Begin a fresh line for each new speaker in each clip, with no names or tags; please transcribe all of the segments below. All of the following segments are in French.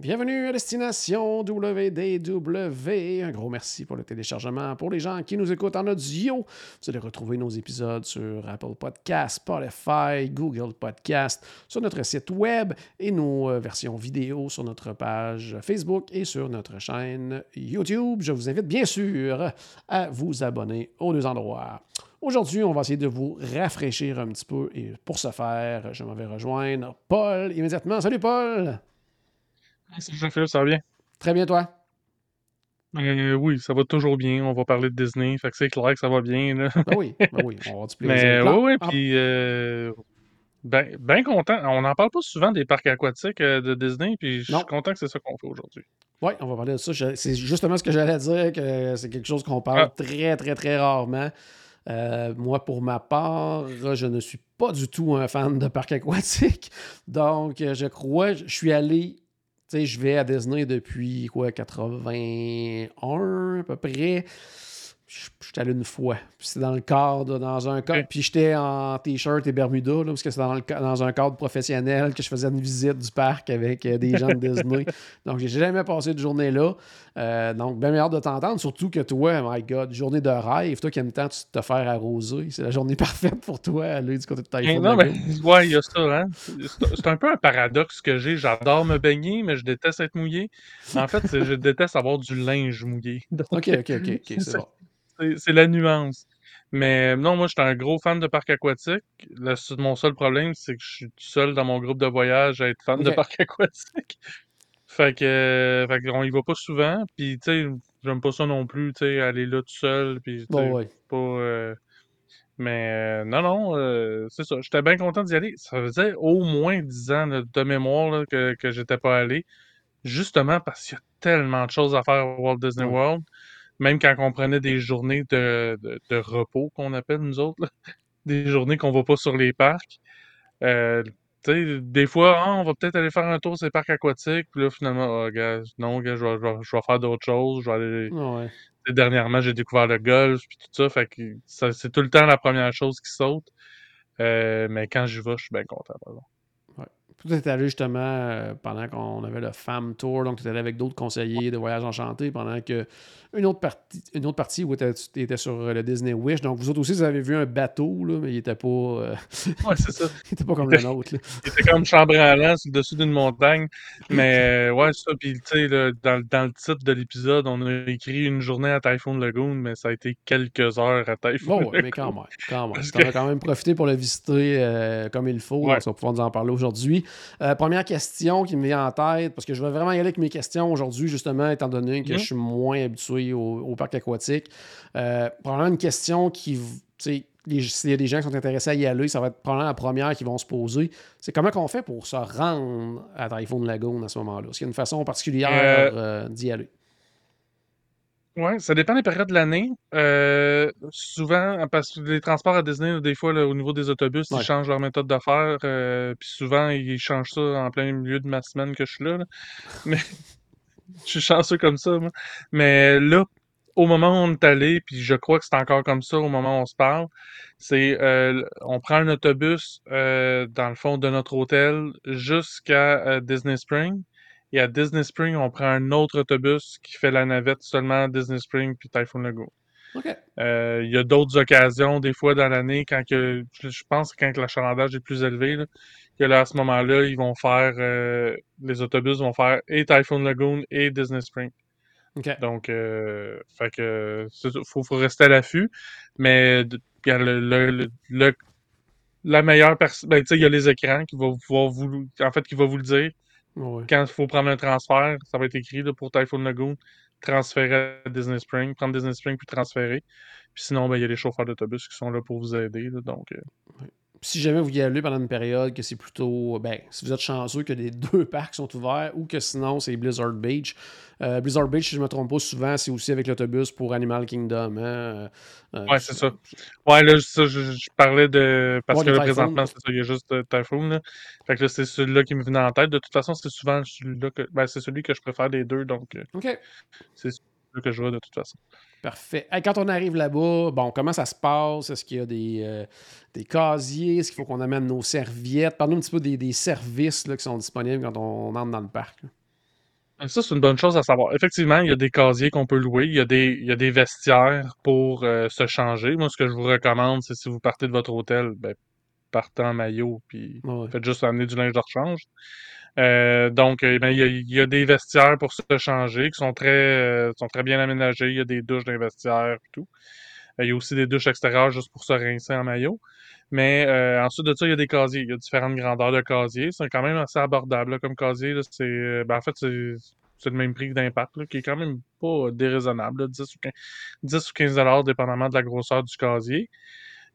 Bienvenue à Destination WDW. Un gros merci pour le téléchargement. Pour les gens qui nous écoutent en audio, vous allez retrouver nos épisodes sur Apple Podcasts, Spotify, Google Podcasts, sur notre site web et nos euh, versions vidéo sur notre page Facebook et sur notre chaîne YouTube. Je vous invite bien sûr à vous abonner aux deux endroits. Aujourd'hui, on va essayer de vous rafraîchir un petit peu et pour ce faire, je m'en vais rejoindre Paul immédiatement. Salut Paul!
Jean-Philippe, ça va bien?
Très bien, toi?
Euh, oui, ça va toujours bien. On va parler de Disney. Fait que c'est clair que ça va bien. Là.
Ben oui, ben oui, on va du plaisir.
Mais oui, oui,
Ah,
puis euh, ben, ben content. On n'en parle pas souvent des parcs aquatiques euh, de Disney, puis je suis content que c'est ça qu'on fait aujourd'hui.
Oui, on va parler de ça. C'est justement ce que j'allais dire, que c'est quelque chose qu'on parle
Ah.
très, très, très rarement. Euh, moi, pour ma part, je ne suis pas du tout un fan de parcs aquatiques. Donc, je crois, je suis allé, je vais à Disney depuis, quoi, 81 à peu près. Je suis allé une fois. Puis c'était dans le cadre, dans un cadre. Puis j'étais en t-shirt et Bermuda, là, parce que c'est dans, le dans un cadre professionnel que je faisais une visite du parc avec euh, des gens de Disney. Donc, j'ai jamais passé de journée là. Euh, donc, bien meilleur de t'entendre, surtout que toi, my God, journée de rêve, toi qui aimes tant te faire arroser, c'est la journée parfaite pour toi, aller du côté de
Eh,
Typhoon
non, mais
Lagoon.
ouais, il y a ça, hein. C'est un peu un paradoxe que j'ai. J'adore me baigner, mais je déteste être mouillé. En fait, je déteste avoir du linge mouillé. Donc,
Ok, ok, ok, ok, c'est
C'est-
bon.
C'est la nuance. Mais non, moi, j'étais un gros fan de parcs aquatiques. Le- mon seul problème, c'est que je suis tout seul dans mon groupe de voyage à être fan de
Ok.
parcs aquatiques. Fait que, euh, fait qu'on y va pas souvent. Puis, tu sais, j'aime pas ça non plus, tu sais, aller là tout seul. Puis,
Bon, ouais.
pas. euh, Mais euh, non, non, euh, c'est ça. J'étais bien content d'y aller. Ça faisait au moins 10 ans de mémoire là, que, que j'étais pas allé. Justement parce qu'il y a tellement de choses à faire au Walt Disney
Ouais.
World. Même quand on prenait des journées de, de, de repos, qu'on appelle nous autres, là. des journées qu'on va pas sur les parcs. Euh, tu sais, des fois, ah, on va peut-être aller faire un tour sur les parcs aquatiques. Puis là, finalement, ah, gars, non, gars, je vais, je vais- je vais faire d'autres choses. Je vais aller
Ouais.
sais, dernièrement, j'ai découvert le golf puis tout ça. Fait que ça- c'est tout le temps la première chose qui saute. Euh, mais quand j'y vais, je suis bien content. par exemple.
Tu es allé justement euh, pendant qu'on avait le Fam Tour, donc tu étais allé avec d'autres conseillers de voyage enchanté pendant que une autre partie, une autre partie où tu étais sur le Disney Wish. Donc vous autres aussi, vous avez vu un bateau, là, mais il était pas, euh,
Ouais, c'est ça.
il était pas comme le nôtre. là.
C'était comme chambranlant sur le dessus d'une montagne. Mais euh, ouais, ça. Puis, tu sais, dans, dans le titre de l'épisode, on a écrit une journée à Typhoon Lagoon, mais ça a été quelques heures à Typhoon
Bon, ouais, mais quand même. Quand même. On a quand même profité pour le visiter euh, comme il faut.
Ouais.
Donc, on va pouvoir nous en parler aujourd'hui. Euh, première question qui me vient en tête, parce que je vais vraiment y aller avec mes questions aujourd'hui, justement, étant donné que
Mhm.
je suis moins habitué au, au parc aquatique. Euh, probablement une question qui, s'il y a des gens qui sont intéressés à y aller, ça va être probablement la première qui vont se poser. C'est comment qu'on fait pour se rendre à Typhoon Lagoon à ce moment-là? Est-ce qu'il y a une façon particulière
Euh,
euh, d'y aller?
Ouais, ça dépend des périodes de l'année. Euh, souvent, parce que les transports à Disney, des fois, là, au niveau des autobus,
Ouais.
ils changent leur méthode de faire. euh, puis souvent, ils changent ça en plein milieu de ma semaine que je suis là. là. Mais je suis chanceux comme ça, moi. Mais là, au moment où on est allé, puis je crois que c'est encore comme ça au moment où on se parle, c'est euh, on prend un autobus euh, dans le fond de notre hôtel jusqu'à euh, Disney Spring. Et à Disney Spring, on prend un autre autobus qui fait la navette seulement à Disney Spring puis Typhoon Lagoon. Euh, Il y a d'autres occasions, des fois dans l'année, quand que, je pense que quand que l'achalandage est plus élevé, là, que là, à ce moment-là, ils vont faire, euh, les autobus vont faire et Typhoon Lagoon et Disney Spring. Donc, euh, fait que, faut, faut rester à l'affût. Mais, le, le, le- le- la meilleure personne, ben, tu sais, il y a les écrans qui vont pouvoir vous, en fait, qui va vous le dire.
Ouais.
Quand il faut prendre un transfert, ça va être écrit là, pour Typhoon Lagoon, transférer à Disney Spring, prendre Disney Spring puis transférer. Puis sinon, ben, il y a les chauffeurs d'autobus qui sont là pour vous aider. là, donc, euh,
si jamais vous y allez pendant une période que c'est plutôt. Ben, si vous êtes chanceux que les deux parcs sont ouverts ou que sinon c'est Blizzard Beach. Euh, Blizzard Beach, si je ne me trompe pas, souvent c'est aussi avec l'autobus pour Animal Kingdom. Hein?
Euh, ouais, c'est ça. Ouais, là, ça, je, parlais de. Parce que là, présentement, c'est ça, il y a juste euh, Typhoon. Là. Fait que là, c'est celui-là qui me venait en tête. De toute façon, c'est souvent celui-là que. Ben, c'est celui que je préfère des deux, donc.
OK.
C'est que je vois de toute façon.
Parfait. quand on arrive là-bas, bon, comment ça se passe? Est-ce qu'il y a des, euh, des casiers? Est-ce qu'il faut qu'on amène nos serviettes? Parle-nous un petit peu des, services là, qui sont disponibles quand on, entre dans le parc.
Ça, c'est une bonne chose à savoir. Effectivement, il y a des casiers qu'on peut louer. Il y a des, il y a des vestiaires pour euh, se changer. Moi, ce que je vous recommande, c'est si vous partez de votre hôtel, ben, partez en maillot, puis faites juste amener du linge de rechange. Euh, donc, eh ben, il y, a, des vestiaires pour se changer qui sont très, euh, sont très bien aménagés. Il y a des douches dans les vestiaires et tout. Euh, il y a aussi des douches extérieures juste pour se rincer en maillot. Mais ensuite de ça, il y a des casiers. Il y a différentes grandeurs de casiers. C'est quand même assez abordable comme casier. C'est, ben, en fait, c'est, le même prix d'impact, qui est quand même pas déraisonnable. 10, ou 15, 10 ou 15 dépendamment de la grosseur du casier.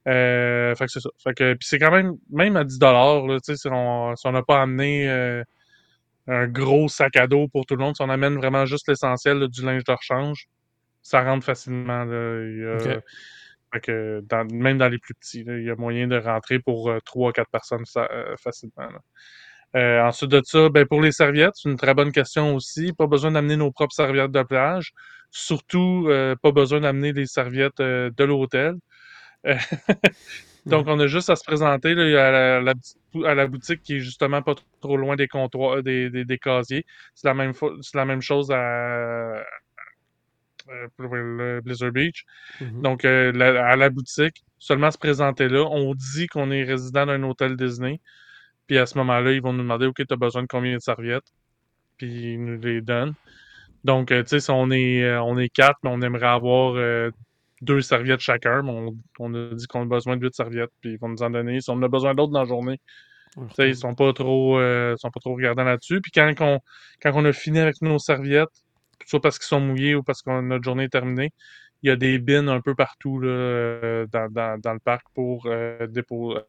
Euh, fait que c'est ça. Fait que, puis c'est quand même, même à 10 dollars, si on si n'a pas amené euh, un gros sac à dos pour tout le monde, si on amène vraiment juste l'essentiel du linge de rechange, ça rentre facilement. Là. fait que dans, même dans les plus petits, il y a moyen de rentrer pour euh, 3-4 personnes euh, facilement. Euh, ensuite de ça, ben pour les serviettes, c'est une très bonne question aussi. Pas besoin d'amener nos propres serviettes de plage. Surtout, pas besoin d'amener les serviettes de l'hôtel. Donc, on a juste à se présenter à, la, boutique qui est justement pas trop loin des comptoirs, des, des, casiers. C'est la, même la même chose à, Blizzard Beach. Mm-hmm. Donc, euh, à la boutique, seulement se présenter là. On dit qu'on est résident d'un hôtel Disney. Puis à ce moment-là, ils vont nous demander OK, tu as besoin de combien de serviettes? Puis ils nous les donnent. Donc, euh, tu sais, si on est, euh, on est quatre, mais on aimerait avoir deux serviettes chacun, mais on, a dit qu'on a besoin de huit serviettes, puis ils vont nous en donner. Si on en a besoin d'autres dans la journée, ils sont pas trop euh, sont pas trop regardants là-dessus. Puis quand on, quand on a fini avec nos serviettes, soit parce qu'ils sont mouillés ou parce que notre journée est terminée, il y a des bins un peu partout là, euh, dans, dans, le parc pour euh,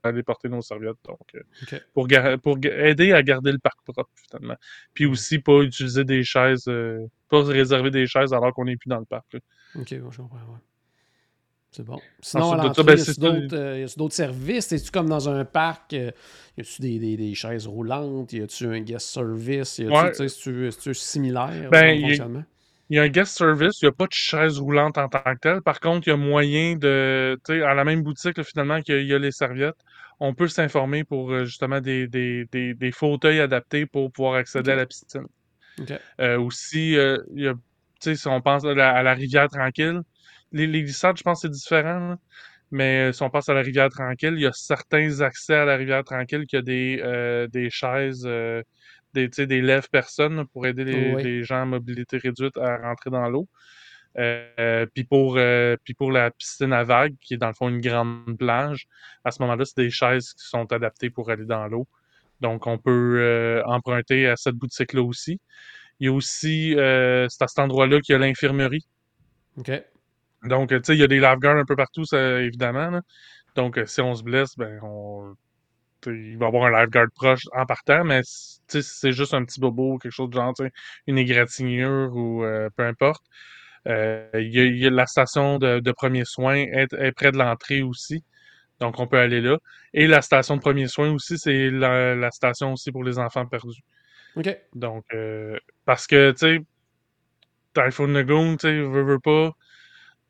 aller porter nos serviettes. Donc, pour, pour aider à garder le parc propre, finalement. Puis aussi, pas utiliser des chaises, pas réserver des chaises alors qu'on n'est plus dans le parc.
OK, bon, je comprends, c'est bon. Sinon, à l'entrée, ben, euh, y a d'autres services? Es-tu comme dans un parc? Euh, y a-tu des, des, des, chaises roulantes? Y a-tu un guest service? Y a-tu, ouais. est-ce similaire
ben, fonctionnement? Il y a un guest service, il n'y a pas de chaise roulante en tant que telle. Par contre, il y a moyen de, tu sais, à la même boutique, finalement, qu'il y, a les serviettes, on peut s'informer pour euh, justement des, des, des, des, fauteuils adaptés pour pouvoir accéder à la piscine. Euh, aussi, il y a, tu sais, si on pense à la rivière tranquille, les, les glissades, je pense que c'est différent. Mais euh, si on passe à la rivière tranquille, il y a certains accès à la rivière tranquille qui a des, euh, des chaises, euh, des, des lèvres personnes pour aider les, gens à mobilité réduite à rentrer dans l'eau. puis pour puis pour la piscine à vagues, qui est dans le fond une grande plage, à ce moment-là, c'est des chaises qui sont adaptées pour aller dans l'eau. Donc, on peut emprunter à cette boutique-là aussi. Il y a aussi, c'est à cet endroit-là qu'il y a l'infirmerie.
OK.
Donc, tu sais, il y a des lifeguards un peu partout, ça, évidemment. Donc, si on se blesse, ben, on... il va y avoir un lifeguard proche en partant, mais c'est juste un petit bobo, quelque chose de genre, une égratignure ou euh, peu importe. Euh, il y, a, la station de, de premiers soins est, près de l'entrée aussi. Donc, on peut aller là. Et la station de premiers soins aussi, c'est la, station aussi pour les enfants perdus.
OK.
Donc, euh, parce que, tu sais, Typhoon Lagoon, tu sais, veut, veut pas,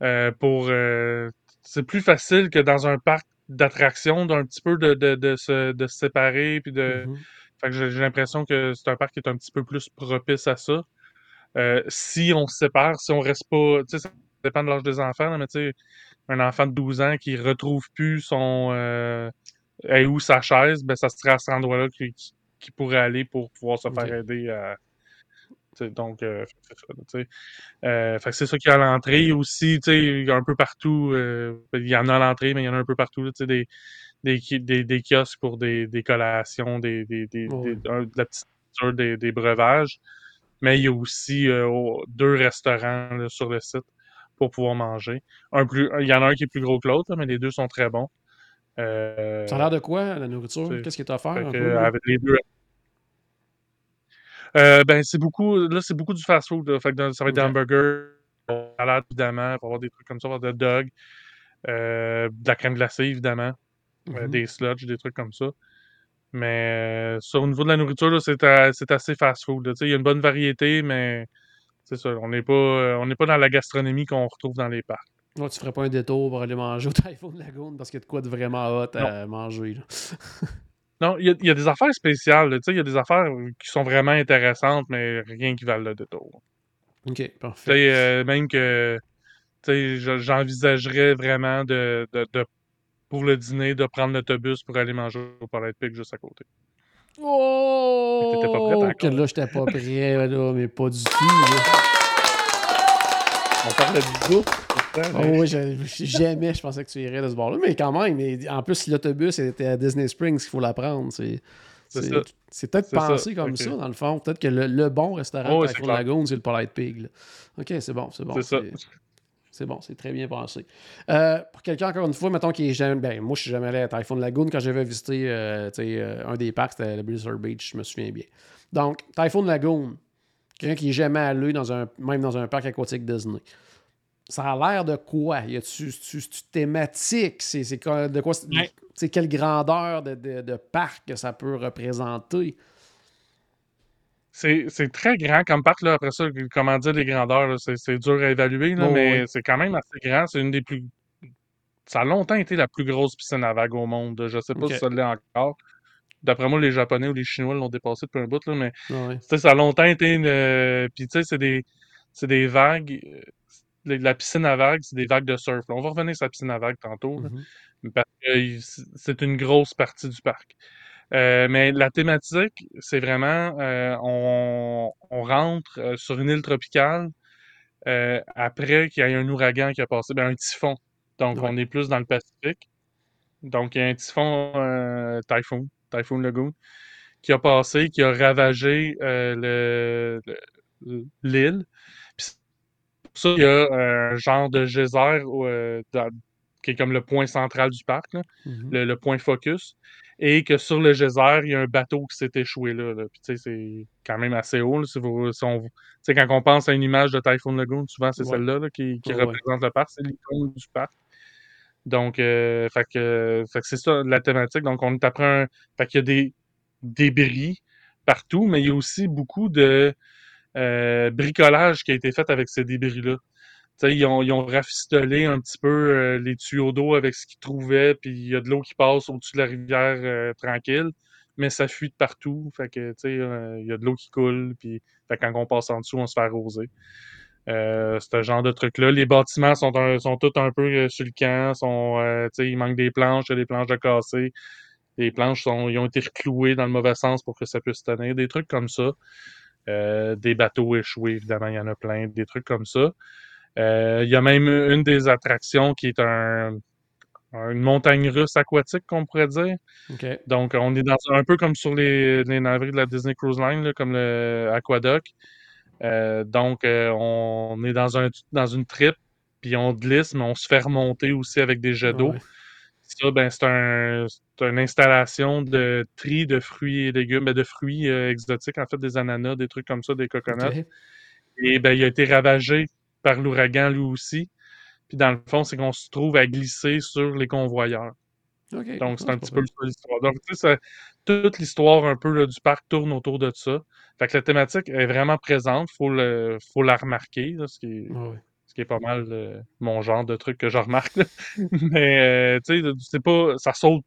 euh, pour euh, c'est plus facile que dans un parc d'attractions d'un petit peu de, de, de, se, de se séparer puis de mm-hmm. fait que j'ai l'impression que c'est un parc qui est un petit peu plus propice à ça euh, si on se sépare si on reste pas tu sais ça dépend de l'âge des enfants mais tu sais un enfant de 12 ans qui retrouve plus son euh, où sa chaise ben ça serait à cet endroit là qui, qui pourrait aller pour pouvoir se faire aider à donc, euh, c'est ça qu'il y a à l'entrée. Aussi, il y a un peu partout, euh, il y en a à l'entrée, mais il y en a un peu partout, des, des, des, des, kiosques pour des, des collations, des, des, des, de la petite des, des breuvages. Mais il y a aussi euh, deux restaurants sur le site pour pouvoir manger. Un plus, il y en a un qui est plus gros que l'autre, mais les deux sont très bons. Euh,
Ça a l'air de quoi, la nourriture? Qu'est-ce qui est offert? un peu,
avec les deux. Euh, ben, c'est beaucoup, là, c'est beaucoup du fast-food. Fait que dans- ça va être des hamburgers, des salades, évidemment, il va y avoir des trucs comme ça, des dogs, euh, de la crème glacée, évidemment, euh,
Mhm.
des sludge, des trucs comme ça. Mais sur au niveau de la nourriture, là, c'est assez fast-food. Il y a une bonne variété, mais c'est ça, on n'est pas, on n'est pas dans la gastronomie qu'on retrouve dans les parcs.
Ouais, tu ferais pas un détour pour aller manger au Typhoon Lagoon parce qu'il y a de quoi de vraiment hot à manger. là.
Non, il y, a- il y a des affaires spéciales. là. Tu sais, Il y a des affaires euh, qui sont vraiment intéressantes, mais rien qui valent le détour.
Ok,
Tu
parfait.
sais, euh, même que tu sais, je- j'envisagerais vraiment de, de- de- pour le dîner de prendre l'autobus pour aller manger au Palais de Pic juste à côté. T'étais pas prête
Oh,
encore.
que là, j'étais pas prêt, là, mais pas du tout. là.
On parle de bouffe.
Oh
mais-
oui, jamais je pensais que tu irais de ce bord-là, mais quand même, mais en plus, l'autobus était à Disney Springs, il faut l'apprendre. C'est
C'est
c'est- peut-être
ça.
pensé comme ça, dans le fond. Peut-être que le, le bon restaurant
Oh,
de
clair.
Lagoon, c'est le Polite Pig. là. Ok, c'est bon, c'est bon.
C'est ça.
c'est- bon, c'est très bien pensé. Euh, pour quelqu'un, encore une fois, mettons qui est jamais. Ben, moi, je suis jamais allé à Typhoon Lagoon. Quand j'avais visité euh, euh, un des parcs, c'était le Blizzard Beach, je me souviens bien. Donc, Typhoon Lagoon, quelqu'un qui est jamais allé dans un, même dans un parc aquatique Disney. Ça a l'air de quoi? Y a-tu tu- tu- thématique? C'est de quoi? c'est-
Ouais.
Quelle grandeur de, de- de parc que ça peut représenter?
C'est très grand comme parc, là. Après ça, comment dire les grandeurs, c'est dur à évaluer, là,
Oh,
mais
oui.
c'est quand même assez grand. C'est une des plus. Ça a longtemps été la plus grosse piscine à vagues au monde. Je sais pas si ça l'est encore. D'après moi, les Japonais ou les Chinois l'ont dépassé depuis un bout, là, mais
Ah ouais.
ça a longtemps été une. euh, Puis tu sais, c'est des, c'est des vagues. La piscine à vagues, c'est des vagues de surf. là. On va revenir sur la piscine à vagues tantôt,
Mhm.
parce que c'est une grosse partie du parc. Euh, mais la thématique, c'est vraiment, euh, on, on rentre euh, sur une île tropicale euh, après qu'il y ait un ouragan qui a passé, ben, un typhon. Donc,
Ouais.
on est plus dans le Pacifique. Donc, il y a un typhon, Typhoon, Typhoon Lagoon, qui a passé, qui a ravagé le- le- l'île. Ça, il y a un genre de geyser euh, dans- qui est comme le point central du parc, là
Mhm.
le, le point focus, et que sur le geyser, il y a un bateau qui s'est échoué là. là. Puis tu sais, c'est quand même assez haut. là, si vous- si on- tu sais, quand on pense à une image de Typhoon Lagoon, souvent c'est
Ouais.
celle-là là, qui, qui
Ouais, ouais.
représente le parc, c'est l'icône du parc. Donc, euh, fait que, fait que c'est ça la thématique. Donc, on est après un. Fait qu'il y a des débris partout, mais il y a aussi beaucoup de euh, bricolage qui a été fait avec ces débris-là. Ils ont, ils ont rafistolé un petit peu euh, les tuyaux d'eau avec ce qu'ils trouvaient, puis il y a de l'eau qui passe au-dessus de la rivière euh, tranquille, mais ça fuit de partout. Fait que, tu sais, il y a de l'eau qui coule, puis fait quand on passe en dessous, on se fait arroser. Euh, ce genre de truc-là. Les bâtiments sont, sont tous un peu sur le camp, sont, il manque des planches, des planches de cassées. Les planches sont, ils ont été reclouées dans le mauvais sens pour que ça puisse tenir. Des trucs comme ça. Euh, des bateaux échoués, évidemment, il y en a plein. Des trucs comme ça. Euh, il y a même une des attractions qui est un, une montagne russe aquatique, qu'on pourrait dire. Donc, on est dans un peu comme sur les, les navires de la Disney Cruise Line, là, comme le Aquadoc. Euh, donc, on est dans, un, dans une trip, puis on glisse, mais on se fait remonter aussi avec des jets d'eau.
Ouais.
Ça, ben, c'est un, une installation de tri de fruits et légumes, ben, de fruits euh, exotiques, en fait, des ananas, des trucs comme ça, des coconuts. Et ben, il a été ravagé par l'ouragan lui aussi. Puis dans le fond, c'est qu'on se trouve à glisser sur les convoyeurs. Donc, c'est
Ah,
un petit peu l'histoire. Donc, tu sais, ça- toute l'histoire un peu là, du parc tourne autour de ça. Fait que la thématique est vraiment présente. Faut le, faut la remarquer, là, ce, qui est,
ouais.
ce qui est pas mal euh, mon genre de truc que je remarque. mais, euh, tu sais, c'est pas, ça saute,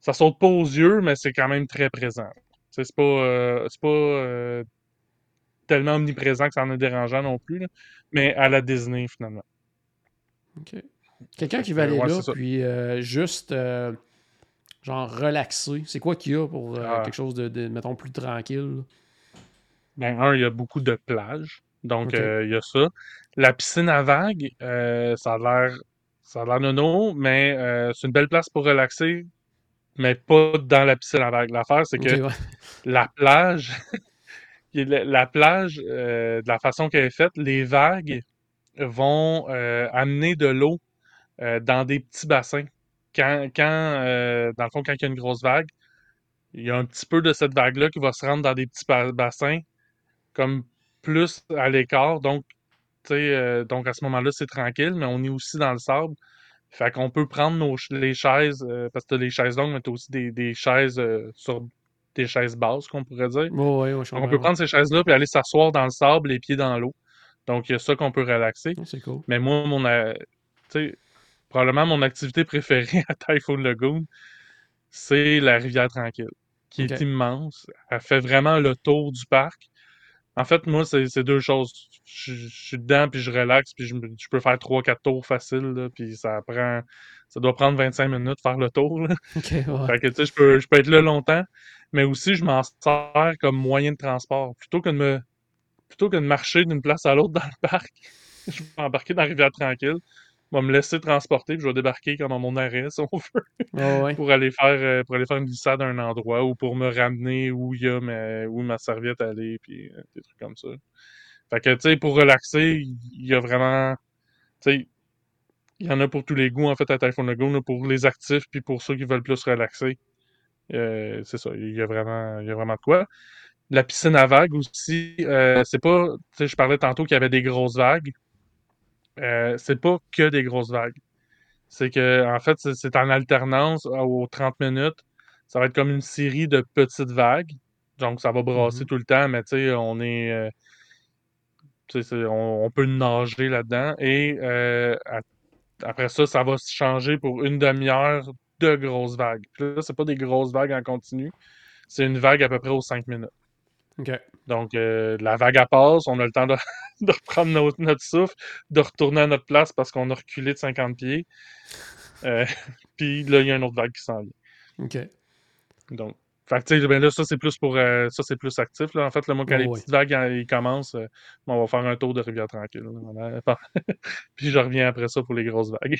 ça saute pas aux yeux, mais c'est quand même très présent. C'est pas, euh, pas euh, tellement omniprésent que ça en est dérangeant non plus, là, mais à la Disney finalement.
OK. Quelqu'un qui va aller
ouais,
là, puis euh, juste, genre, relaxer, c'est quoi qu'il y a pour
Ah.
quelque chose de, de, mettons, plus tranquille?
Ben, un, il y a beaucoup de plages. Donc, il y a ça. La piscine à vagues, ça a l'air ça a l'air nono, mais c'est une belle place pour relaxer, mais pas dans la piscine à vagues. L'affaire, c'est que
ouais.
la plage, la, la plage, euh, de la façon qu'elle est faite, les vagues vont euh, amener de l'eau euh, dans des petits bassins. quand, quand dans le fond, quand il y a une grosse vague, il y a un petit peu de cette vague-là qui va se rendre dans des petits bassins, comme plus à l'écart. Donc, donc à ce moment-là, c'est tranquille, mais on est aussi dans le sable. Fait qu'on peut prendre nos, les chaises, euh, parce que t'as les chaises longues, mais t'as aussi des, des chaises sur des chaises basses, qu'on pourrait dire.
on
peut prendre ces chaises-là puis aller s'asseoir dans le sable, les pieds dans l'eau. Donc, il y a ça qu'on peut relaxer.
Oh, c'est cool.
Mais moi, mon, probablement mon activité préférée à Typhoon Lagoon, c'est la rivière tranquille, qui est immense. Elle fait vraiment le tour du parc. En fait, moi, c'est deux choses. Je, suis dedans, puis je relaxe, puis je, peux faire 3-4 tours faciles, puis ça prend... Ça doit prendre 25 minutes de faire le tour. Fait que, tu sais, je peux, je peux être là longtemps, mais aussi, je m'en sers comme moyen de transport. Plutôt que de me plutôt que de marcher d'une place à l'autre dans le parc, je vais embarquer dans la rivière tranquille. Vais me laisser transporter, puis je vais débarquer comme à mon arrêt, si on veut, pour, aller faire, euh, pour aller faire une glissade à un endroit ou pour me ramener où il y a ma, où ma serviette aller, puis euh, des trucs comme ça. Fait que, tu sais, pour relaxer, il y a vraiment, tu sais, il y en a pour tous les goûts, en fait, à Typhoon Lagoon, pour les actifs, puis pour ceux qui veulent plus relaxer. Euh, c'est ça, il y a vraiment, il y a vraiment de quoi la piscine à vagues aussi, euh, c'est pas. Tu sais, je parlais tantôt qu'il y avait des grosses vagues. Euh, c'est pas que des grosses vagues. C'est que, en fait, c'est en alternance aux 30 minutes. Ça va être comme une série de petites vagues. Donc, ça va brasser mm-hmm. tout le temps, mais tu sais, on est. Euh, on, peut nager là-dedans. Et après ça, ça va se changer pour une demi-heure de grosses vagues. là, c'est pas des grosses vagues en continu. C'est une vague à peu près aux 5 minutes. Donc, euh, la vague à passe, on a le temps de, reprendre notre, souffle, de retourner à notre place parce qu'on a reculé de 50 pieds. Euh, puis là, il y a une autre vague qui s'en vient.
OK.
Donc, fait ben là, ça, c'est plus pour euh, ça, c'est plus actif. Là. En fait, le quand les petites vagues ils commencent, on va faire un tour de rivière tranquille. puis je reviens après ça pour les grosses vagues.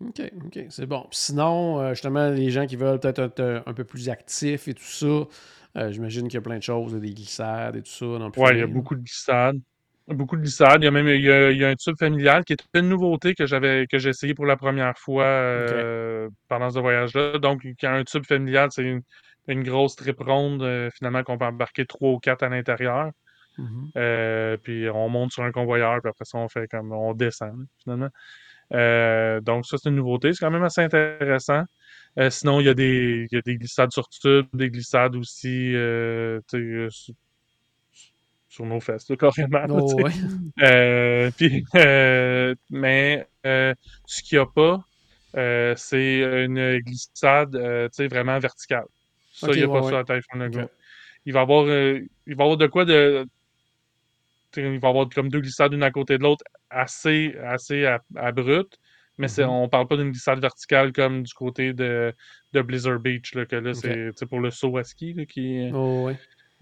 OK, OK, c'est bon. Sinon, justement, les gens qui veulent peut-être être un peu plus actifs et tout ça, euh, j'imagine qu'il y a plein de choses, des glissades et tout ça.
Oui, il y a beaucoup de glissades. Beaucoup de glissades. Il y a même il y a, un tube familial qui est une nouveauté que j'avais que j'ai essayé pour la première fois euh, pendant ce voyage-là. Donc, a un tube familial, c'est une, grosse trip ronde, euh, finalement, qu'on peut embarquer trois ou quatre à l'intérieur. Mm-hmm. puis on monte sur un convoyeur, puis après ça, on fait comme on descend, finalement. donc, ça, c'est une nouveauté. C'est quand même assez intéressant. Euh, sinon, il y, a des, y a des glissades sur tube, des glissades aussi euh, euh sur nos fesses, là, carrément.
Oh, ouais.
euh, mais ce qu'il n'y a pas, c'est une glissade vraiment verticale. Ça, il n'y a pas ça à Typhoon Lagoon. Il va avoir, il va avoir de quoi de. Il va avoir comme deux glissades une à côté de l'autre assez, assez abruptes. Mais mm-hmm. on parle pas d'une glissade verticale comme du côté de, de Blizzard Beach, là, que là, c'est pour le saut à ski. Là, qui,
oh,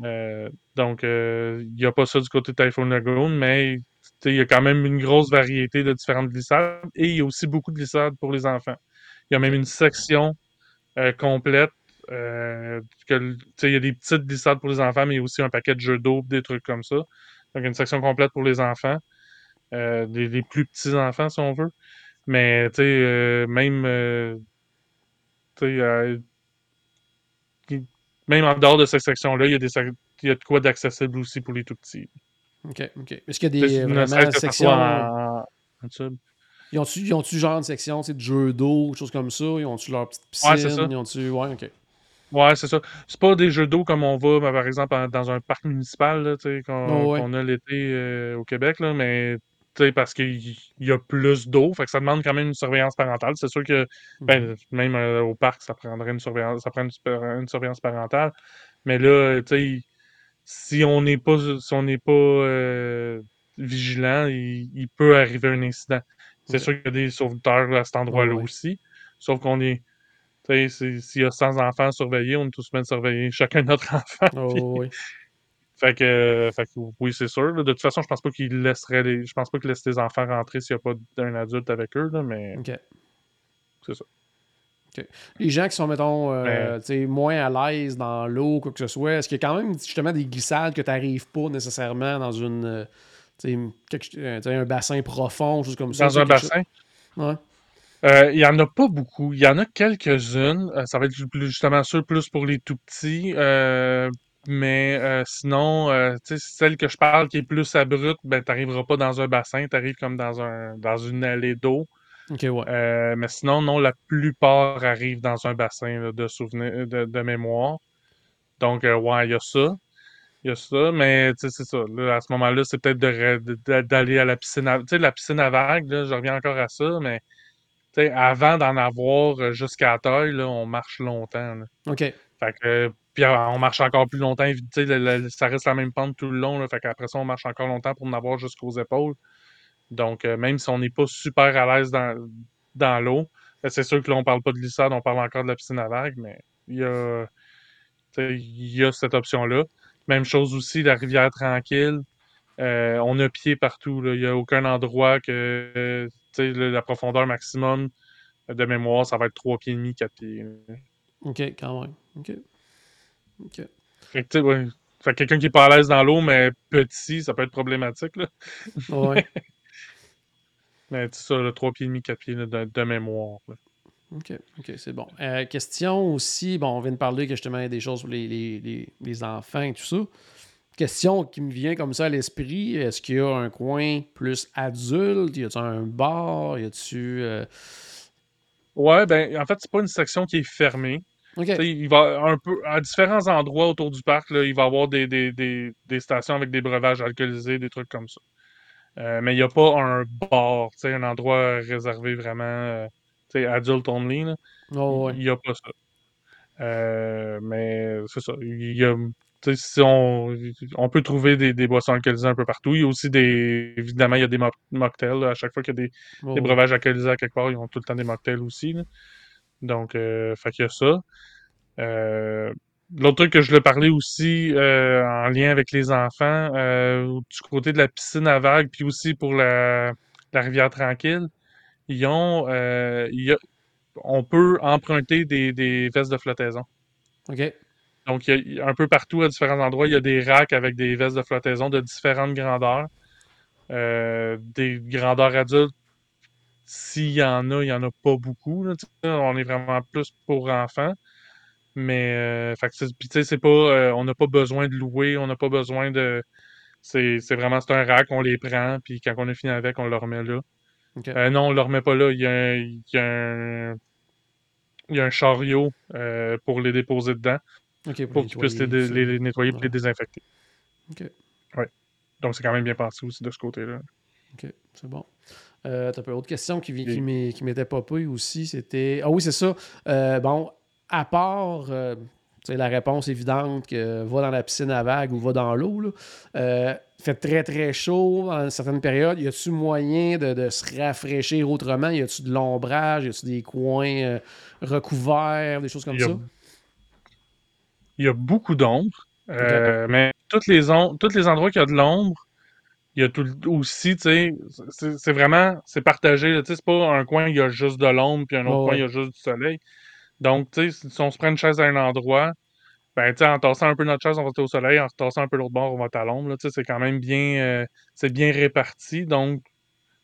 euh, donc, il euh, n'y a pas ça du côté de Typhoon Lagoon, mais il y a quand même une grosse variété de différentes glissades et il y a aussi beaucoup de glissades pour les enfants. Il y a même une section euh, complète. il y a des petites glissades pour les enfants, mais il y a aussi un paquet de jeux d'eau, des trucs comme ça. Donc, une section complète pour les enfants, les, plus petits enfants, si on veut. Mais, tu sais, euh, même, euh, tu sais, euh, même en dehors de cette section-là, il y, a des, il y a de quoi d'accessible aussi pour les tout petits.
OK, OK. Est-ce qu'il y a des vraiment sections... En, Ils ont-tu, ont genre une section de jeux d'eau, choses comme ça? Ils ont-tu leur petite piscine? Ouais, c'est ça. Ils ont-tu... Ouais, OK.
Ouais, c'est ça. C'est pas des jeux d'eau comme on va, ben, par exemple, dans un parc municipal qu'on oh, a l'été au Québec, là, mais parce qu'il y a plus d'eau. Fait que ça demande quand même une surveillance parentale. C'est sûr que ben, mhm. même euh, au parc, ça prendrait une surveillance, ça prend une, surveillance parentale. Mais là, si on n'est pas si on n'est pas euh, vigilant, il, peut arriver un incident. C'est sûr qu'il y a des sauveteurs à cet endroit-là aussi. Sauf qu'on est. S'il y a 100 enfants surveillés, on est tous bien surveiller chacun notre enfant.
Oh, oui.
Fait que, fait que oui, c'est sûr. De toute façon, je pense pas qu'ils laisseraient les. Je pense pas qu'ils laissent les enfants rentrer s'il n'y a pas d'un adulte avec eux, là, mais.
OK.
C'est ça.
Les gens qui sont, mettons, euh, moins à l'aise dans l'eau, quoi que ce soit, est-ce qu'il y a quand même justement des glissades que tu n'arrives pas nécessairement dans une. Euh, quelque, euh, un bassin profond, chose comme ça?
Dans un bassin?
Ouais.
Euh, il y en a pas beaucoup. Il y en a quelques-unes. Euh, ça va être justement sûr plus pour les tout petits. Euh, mais euh, sinon, euh, tu celle que je parle qui est plus abrupte, ben t'arriveras pas dans un bassin, t'arrives comme dans un dans une allée d'eau.
Ouais.
Euh, mais sinon, non, la plupart arrivent dans un bassin là, de souvenirs de, de mémoire. Donc, ouais, il y a ça. Il y a ça, mais tu c'est ça. Là, à ce moment-là, c'est peut-être d'aller à la piscine à... Tu la piscine à vagues, là, je reviens encore à ça, mais tu avant d'en avoir jusqu'à la taille, là, on marche longtemps. là.
Ok.
Fait que, puis euh, on marche encore plus longtemps. Le- le- ça reste la même pente tout le long. Fait qu'après ça, on marche encore longtemps pour en avoir jusqu'aux épaules. Donc, euh, même si on n'est pas super à l'aise dans, dans l'eau, ben, c'est sûr que là, on parle pas de glissade, on parle encore de la piscine à vagues, mais il y a, cette option-là. Même chose aussi, la rivière tranquille. Euh, on a pied partout. Il n'y a aucun endroit que la profondeur maximum de mémoire, ça va être 3 pieds et demi, 4 pieds.
Ok, quand même. Ok. Ok.
Fait que, ouais. Fait que quelqu'un qui est pas à l'aise dans l'eau, mais petit, ça peut être problématique. Là.
Ouais.
Mais c'est ça, le 3 pieds et demi, 4 pieds là, de, de mémoire. là.
OK, OK, c'est bon. Euh, question aussi, bon, on vient de parler que justement, des choses pour les, les, les, les enfants et tout ça. Question qui me vient comme ça à l'esprit, est-ce qu'il y a un coin plus adulte? Y a-tu un bar? Y a-tu... euh,
Ouais, ben, en fait, c'est pas une section qui est fermée. Il va un peu à différents endroits autour du parc, là, il va y avoir des, des, des, des stations avec des breuvages alcoolisés, des trucs comme ça. Euh, mais il n'y a pas un bar, un endroit réservé vraiment euh, tu sais, adult only. Là.
oh,
Il n'y a pas ça. Euh, mais c'est ça. Il y a, si on, on peut trouver des, des boissons alcoolisées un peu partout. Il y a aussi des. Évidemment, il y a des mo- mocktails. là. À chaque fois qu'il y a des,
Oh,
des breuvages alcoolisés à quelque part, ils ont tout le temps des mocktails aussi. Donc, euh, fait qu'il y a ça. Euh, L'autre truc que je voulais parler aussi euh, en lien avec les enfants, euh, du côté de la piscine à vagues, puis aussi pour la, la rivière tranquille, ils ont, il y a- on peut emprunter des, des vestes de flottaison.
OK,
Donc, il y a- un peu partout, à différents endroits, il y a des racks avec des vestes de flottaison de différentes grandeurs. Des grandeurs adultes, s'il y en a, il n'y en a pas beaucoup. là, on est vraiment plus pour enfants. Mais, euh, c'est- puis tu sais, c'est pas, euh, on n'a pas besoin de louer, on n'a pas besoin de. C'est vraiment, c'est un rack, on les prend, puis quand on a fini avec, on le remet là. Euh, non, on le remet pas là. Il y a un, il y a un, il y a un chariot euh, pour les déposer dedans, pour qu'ils puissent les,
nettoyer,
les- les nettoyer et
Ouais.
les désinfecter.
OK,
Donc, c'est quand même bien pensé aussi de ce côté-là.
OK, c'est bon. Euh, T'as pas autre question qui,
Oui.
qui qui m'était popée aussi, c'était... Ah oui, c'est ça. Euh, bon, à part... euh, la réponse évidente que va dans la piscine à vagues ou va dans l'eau. Euh, fait très très chaud à une certaine période. Y a-tu moyen de, de se rafraîchir autrement? Y a-tu de l'ombrage? Y a-tu des coins euh, recouverts? Des choses comme
Il y a-
ça?
Il y a beaucoup d'ombre, euh, mais toutes les, tous les endroits qu'il y a de l'ombre, il y a tout aussi, tu sais, c'est vraiment, c'est partagé. Tu sais, c'est pas un coin, il y a juste de l'ombre, puis un autre coin,
ouais.
il y a juste du soleil. Donc, tu sais, si on se prend une chaise à un endroit, ben, tu sais, en tassant un peu notre chaise, on va être au soleil, en tassant un peu l'autre bord, on va être à l'ombre. Tu sais, c'est quand même bien, euh, c'est bien réparti. Donc,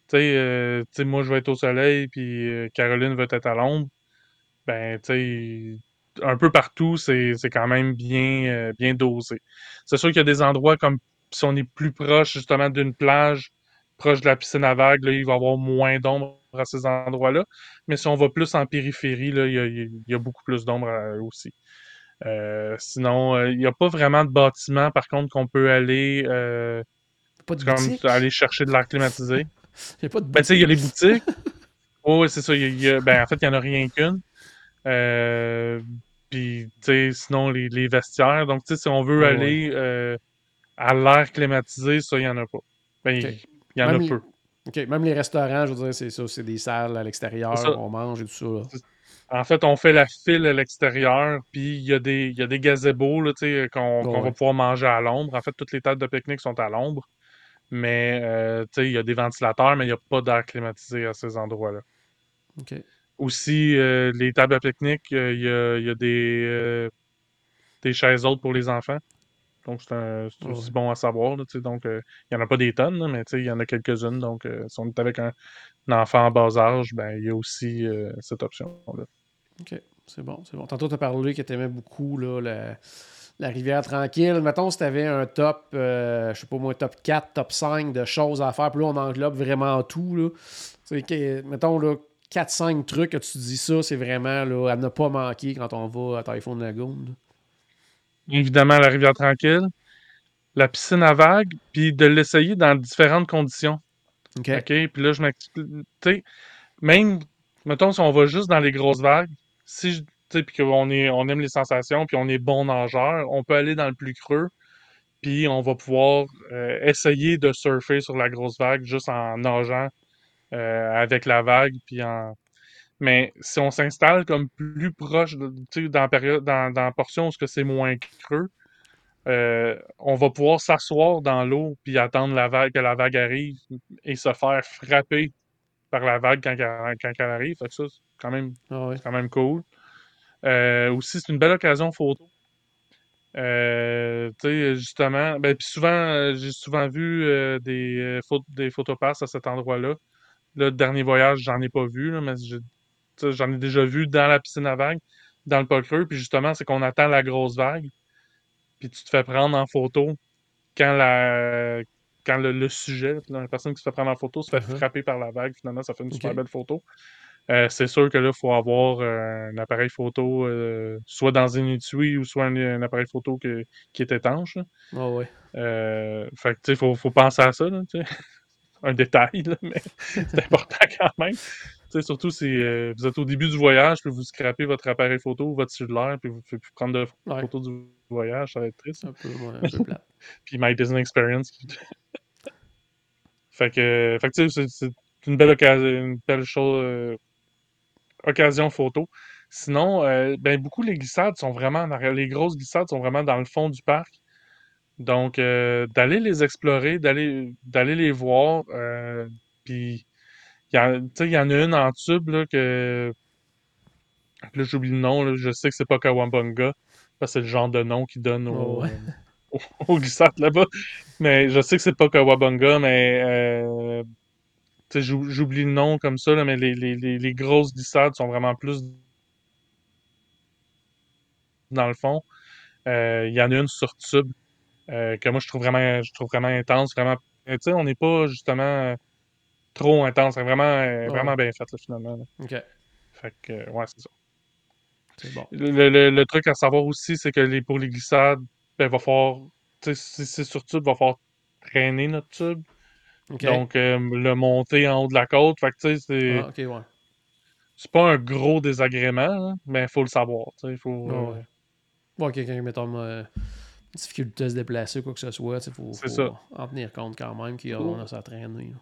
tu sais, euh, tu sais, moi, je vais être au soleil, puis euh, Caroline va être à l'ombre. Ben, tu sais, un peu partout, c'est c'est quand même bien, euh, bien dosé. C'est sûr qu'il y a des endroits comme si on est plus proche justement d'une plage, proche de la piscine à vagues, là, il va y avoir moins d'ombre à ces endroits-là. Mais si on va plus en périphérie, là, il y a, il y a beaucoup plus d'ombre euh, aussi. Euh, sinon, euh, il n'y a pas vraiment de bâtiment, par contre, qu'on peut aller, euh,
Pas de
comme, aller chercher de l'air climatisé.
Y a pas de
Ben, il y a les
boutique?
boutiques. Oui, c'est ça. il y a- il y a- ben, en fait, il n'y en a rien qu'une. Euh, Puis, tu sais, sinon, les, les vestiaires. Donc, tu sais, si on veut aller à l'air climatisé, ça, il n'y en a pas. Ben, il y en
Même
a
les-
peu.
OK, même les restaurants, je veux dire, c'est ça, c'est des salles à l'extérieur,
ça.
on mange et tout ça. là.
En fait, on fait la file à l'extérieur, puis il y a des, y a des gazebos sais, qu'on va pouvoir manger à l'ombre. En fait, toutes les tables de pique-nique sont à l'ombre. Mais, euh, il y a des ventilateurs, mais il n'y a pas d'air climatisé à ces endroits-là.
OK.
Aussi, euh, les tables à pique-nique, euh, il y a, il y a des, euh, des chaises hautes pour les enfants. Donc, c'est aussi bon à savoir. là, donc, euh, il n'y en a pas des tonnes, là, mais il y en a quelques-unes. Donc, euh, si on est avec un, un enfant en bas âge, ben, il y a aussi euh, cette option-là.
OK, c'est bon, c'est bon. Tantôt, tu as parlé que tu aimais beaucoup là, la, la rivière tranquille. Mettons, si tu avais un top, euh, je sais pas moi, top 4, top 5 de choses à faire, puis là, on englobe vraiment tout. Là. Que- mettons, là, 4-5 trucs que tu dis ça, c'est vraiment là, à ne pas manquer quand on va à Typhoon Lagoon. là.
Évidemment, la rivière tranquille, la piscine à vagues, puis de l'essayer dans différentes conditions.
OK.
Puis là, je m'explique. Même, mettons, si on va juste dans les grosses vagues, si je. Tu sais, puis qu'on est, on aime les sensations, puis on est bon nageur, on peut aller dans le plus creux, puis on va pouvoir euh, essayer de surfer sur la grosse vague juste en nageant euh, avec la vague, puis en. Mais si on s'installe comme plus proche, de- tu sais, dans la période, dans, dans la portion où c'est moins creux, euh, on va pouvoir s'asseoir dans l'eau puis attendre la vague, que la vague arrive et se faire frapper par la vague quand, elle- quand elle arrive. Fait que ça, c'est quand même,
Ah ouais.
quand même cool. Euh, aussi, c'est une belle occasion photo. Euh, tu sais, justement, ben, puis souvent, j'ai souvent vu des, des photopasses à cet endroit-là. Là, le dernier voyage, j'en ai pas vu, là, mais j'ai- j'en ai déjà vu dans la piscine à vagues, dans le pas creux. Puis justement, c'est qu'on attend la grosse vague, puis tu te fais prendre en photo quand la quand le, le sujet, la personne qui se fait prendre en photo, se fait
Uh-huh.
frapper par la vague, finalement, ça fait une super belle photo. Euh, c'est sûr que là, il faut avoir euh, un appareil photo, euh, soit dans un étui ou soit un, un appareil photo que- qui est étanche.
Ah ouais.
Fait que, tu sais, faut, faut penser à ça, là. Un détail, là, mais c'est important quand même. Surtout si euh, vous êtes au début du voyage, puis vous scrapez votre appareil photo ou votre cellulaire, puis vous ne pouvez plus prendre de
Ouais.
photos du voyage, ça va être triste.
Un peu, ouais, un peu plate.
Puis My Disney Experience. qui- fait que, fait que tu sais, c'est une belle occasion, une belle chose, euh, occasion photo. Sinon, euh, ben, beaucoup les glissades sont vraiment. Les grosses glissades sont vraiment dans le fond du parc. Donc, d'aller les explorer, d'aller d'aller les voir. puis, il y, en- a une en tube là, que. Là, j'oublie le nom. là, je sais que c'est pas Kawabunga. parce que C'est le genre de nom qu'ils donnent
Oh,
aux,
ouais.
aux, aux glissades là-bas. Mais je sais que c'est pas Kawabunga, mais. euh, tu sais, j'ou- j'oublie le nom comme ça, là, mais les, les, les, les grosses glissades sont vraiment plus dans le fond. Euh, Il y en a une sur tube euh, que moi je trouve vraiment, je trouve vraiment intense, vraiment. Tu sais, on n'est pas justement trop intense, c'est vraiment, euh,
Ouais.
vraiment bien fait là, finalement. là.
OK.
Fait que euh, ouais, c'est ça.
C'est bon.
Le, le- le truc à savoir aussi, c'est que les, pour les glissades, ben, va falloir, si c'est sur tube, va falloir traîner notre tube. Donc, euh, le monter en haut de la côte. Fait que, tu sais, c'est
Ah, OK, ouais.
c'est pas un gros désagrément, hein, mais il faut le savoir. tu sais, Il faut,
ouais. Bon, quelqu'un, mettons, euh, difficulté à se déplacer, quoi que ce soit, il faut, faut en tenir compte quand même qu'il y a, on a ça à traîner. là.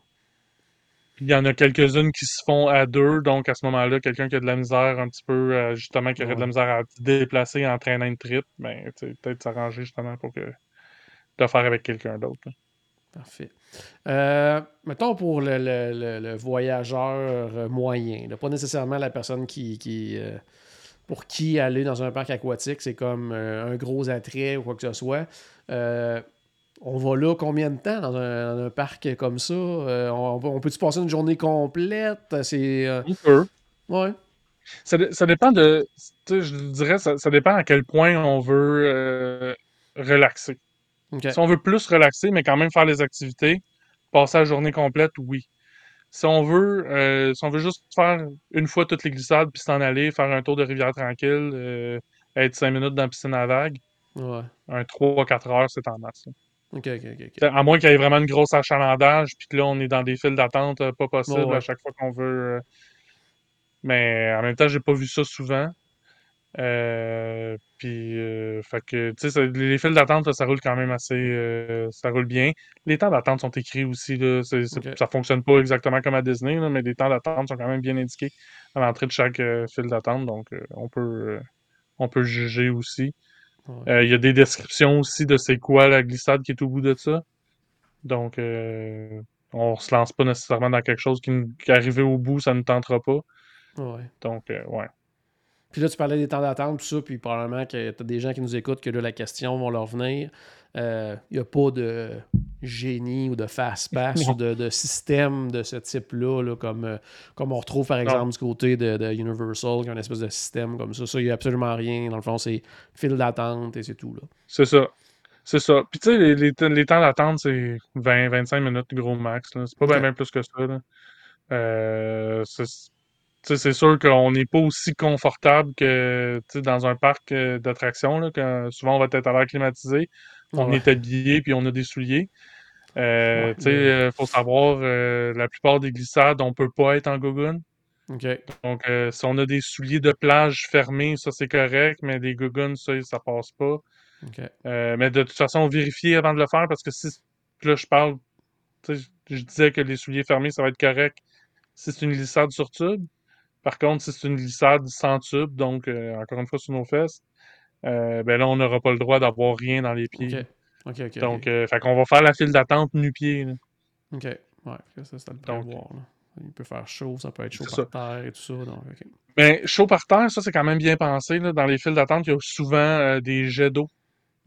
Il y en a quelques-unes qui se font à deux, donc à ce moment-là, quelqu'un qui a de la misère un petit peu, euh, justement, qui aurait de la misère à se déplacer en traînant une trip, ben, peut-être s'arranger justement pour que de faire avec quelqu'un d'autre. là.
Parfait. Euh, mettons pour le, le- le- le voyageur euh, moyen, là, pas nécessairement la personne qui, qui, euh, pour qui aller dans un parc aquatique, c'est comme un gros attrait ou quoi que ce soit. On va là combien de temps dans un, dans un parc comme ça? Euh, on, on peut-tu passer une journée complète? C'est. euh,
On peut.
ouais.
Ça, dé- ça dépend de. Je dirais, ça, ça dépend à quel point on veut euh, relaxer. Si on veut plus relaxer, mais quand même faire les activités, passer la journée complète, oui. Si on veut, euh, si on veut juste faire une fois toutes les glissades puis s'en aller, faire un tour de rivière tranquille, être cinq minutes dans la piscine à vagues,
Ouais.
un 3-4 heures, c'est en masse. là. À moins qu'il y ait vraiment une grosse achalandage, puis que là, on est dans des files d'attente euh, pas possible
ouais.
à chaque fois qu'on veut. euh. Mais en même temps, j'ai pas vu ça souvent. Euh, puis, euh, fait que, tu sais, les files d'attente, ça roule quand même assez. euh, ça roule bien. Les temps d'attente sont écrits aussi, là.
Ok.
Ça fonctionne pas exactement comme à Disney, là, mais les temps d'attente sont quand même bien indiqués à l'entrée de chaque file d'attente. Donc, on peut. on peut juger aussi.
Ouais.
Euh, Il y a des descriptions aussi de c'est quoi la glissade qui est au bout de ça. Donc, euh, on se lance pas nécessairement dans quelque chose qui, qui arrivé au bout, ça ne tentera pas.
Ouais.
Donc, euh, ouais.
Puis là, tu parlais des temps d'attente, tout ça, puis probablement que tu as des gens qui nous écoutent, que là, la question va leur venir. Il n'y a pas de génie ou de fast-pass ou de, de, système de ce type-là, là, comme, comme on retrouve par exemple du côté de, de, Universal, qui a une espèce de système comme ça. Ça, il n'y a absolument rien. Dans le fond, c'est fil d'attente et c'est tout.
C'est ça. C'est ça. Puis tu sais, les, les, temps d'attente, c'est 20-25 minutes gros max. C'est pas bien plus que ça. Euh, c'est sûr qu'on n'est pas aussi confortable que dans un parc euh, d'attractions. Souvent, on va être à l'air climatisé. On est habillé puis on a des souliers. Euh, tu sais, faut savoir, la plupart des glissades, on peut pas être en gogoon. Donc, si on a des souliers de plage fermés, ça c'est correct, mais des gogoons, ça, ça passe pas. Euh, mais de toute façon, vérifier avant de le faire parce que si là je parle, je disais que les souliers fermés, ça va être correct si c'est une glissade sur tube. Par contre, si c'est une glissade sans tube, donc euh, encore une fois sur nos fesses, euh, ben là, on n'aura pas le droit d'avoir rien dans les pieds. donc, fait qu'on va faire la file d'attente nu-pied.
OK. Ouais, ça, c'est le prévoir. Il peut faire chaud, ça peut être chaud par terre et tout ça. Donc,
ben, chaud par terre, ça, c'est quand même bien pensé. Là. Dans les files d'attente, il y a souvent des jets d'eau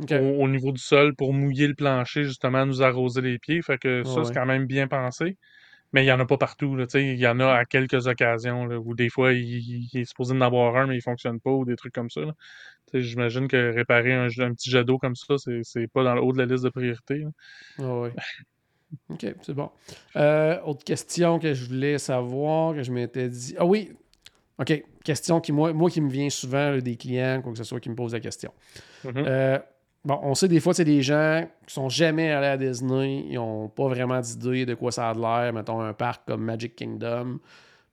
au, niveau du sol pour mouiller le plancher, justement, nous arroser les pieds. Fait que ça, c'est quand même bien pensé. Mais il n'y en a pas partout. Il y en a à quelques occasions où des fois, il, est supposé en avoir un, mais il ne fonctionne pas ou des trucs comme ça. J'imagine que réparer un, petit jet d'eau comme ça, c'est pas dans le haut de la liste de priorités.
oui. OK, c'est bon. Euh, autre question que je voulais savoir, que je m'étais dit. Ah oui! OK, question qui, moi, moi qui me vient souvent des clients, quoi que ce soit, qui me posent la question. Mm-hmm. euh, Bon, on sait des fois, c'est des gens qui sont jamais allés à Disney, ils n'ont pas vraiment d'idée de quoi ça a l'air. Mettons un parc comme Magic Kingdom.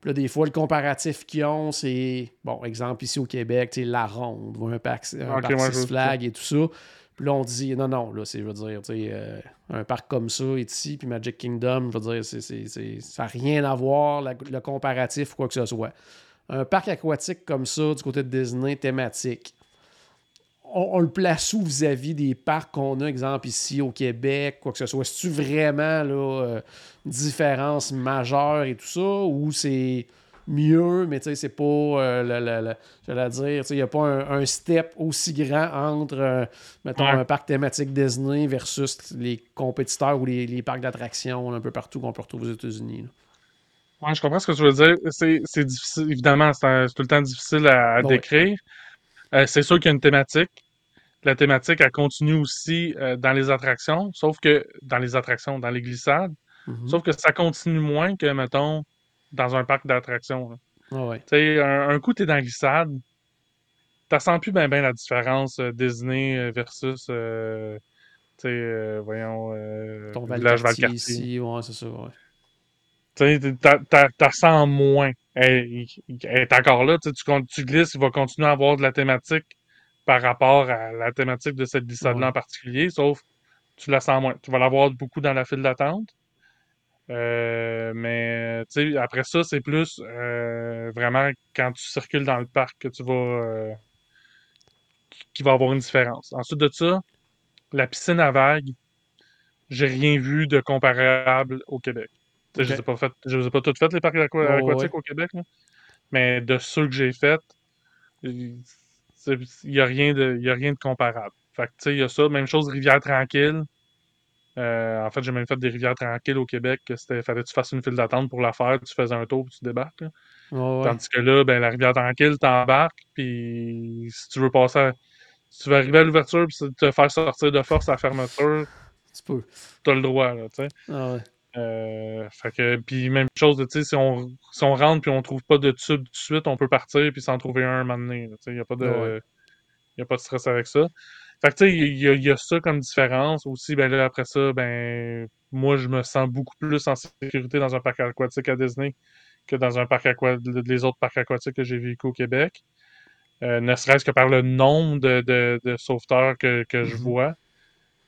Puis là, des fois, le comparatif qu'ils ont, c'est, bon, exemple ici au Québec, c'est la ronde, un parc, un parc Six Flags et tout ça. Puis là, on dit, non, non, là, c'est, je veux dire, tu euh, un parc comme ça est ici, puis Magic Kingdom, je veux dire, c'est, c'est, ça n'a rien à voir, le comparatif ou quoi que ce soit. Un parc aquatique comme ça, du côté de Disney, thématique, on, le place où vis-à-vis des parcs qu'on a, exemple ici au Québec, quoi que ce soit? Est-ce-tu vraiment là, euh, une différence majeure et tout ça, ou c'est mieux, mais tu sais, c'est pas, euh, j'allais dire, il n'y a pas un, step aussi grand entre, euh, mettons, un parc thématique Disney versus les compétiteurs ou les, parcs d'attractions un peu partout qu'on peut retrouver aux États-Unis.
Oui, je comprends ce que tu veux dire. C'est difficile, évidemment, c'est tout le temps difficile à, décrire. Euh, c'est sûr qu'il y a une thématique. La thématique, elle continue aussi euh, dans les attractions, sauf que dans les attractions, dans les glissades, mm-hmm. sauf que ça continue moins que, mettons, dans un parc d'attractions.
Ah
tu sais, un, coup, tu es dans la glissade, tu sens plus bien ben la différence euh, Disney versus, tu sais, voyons,
Ton village Valcartier. ici, ouais, c'est ça, ouais.
Tu sens moins elle, est encore là. Tu, tu, glisses, il va continuer à avoir de la thématique par rapport à la thématique de cette glissade-là en particulier, sauf tu la sens moins. Tu vas l'avoir beaucoup dans la file d'attente. Euh, mais après ça, c'est plus euh, vraiment quand tu circules dans le parc que tu vas euh, qui va avoir une différence. Ensuite de ça, la piscine à vagues, j'ai rien vu de comparable au Québec. Je ne les ai pas toutes faites, les parcs aquatiques au Québec. Mais de ceux que j'ai faits, il n'y a, rien de, a rien de comparable. Fait il y a ça. Même chose, Rivière Tranquille. Euh, en fait, j'ai même fait des rivières tranquilles au Québec. C'était, fallait que tu fasses une file d'attente pour la faire, tu faisais un tour puis tu débarques. Tandis que là, ben, la rivière tranquille, t'embarques, puis si tu veux passer si tu veux arriver à l'ouverture puis te faire sortir de force à la fermeture, tu peux. as le droit, là, tu sais.
Ah
euh, fait que, puis même chose, si on, si on rentre puis on trouve pas de tube tout de suite, on peut partir puis s'en trouver un un moment donné. Il n'y a, pas de, y a pas de stress avec ça. Fait que, tu sais, il y, y, a ça comme différence. Aussi, ben là, après ça, ben, moi, je me sens beaucoup plus en sécurité dans un parc aquatique à Disney que dans un parc aquatique, les autres parcs aquatiques que j'ai vécu au Québec. Euh, ne serait-ce que par le nombre de, de, de sauveteurs que, que je mm-hmm. vois.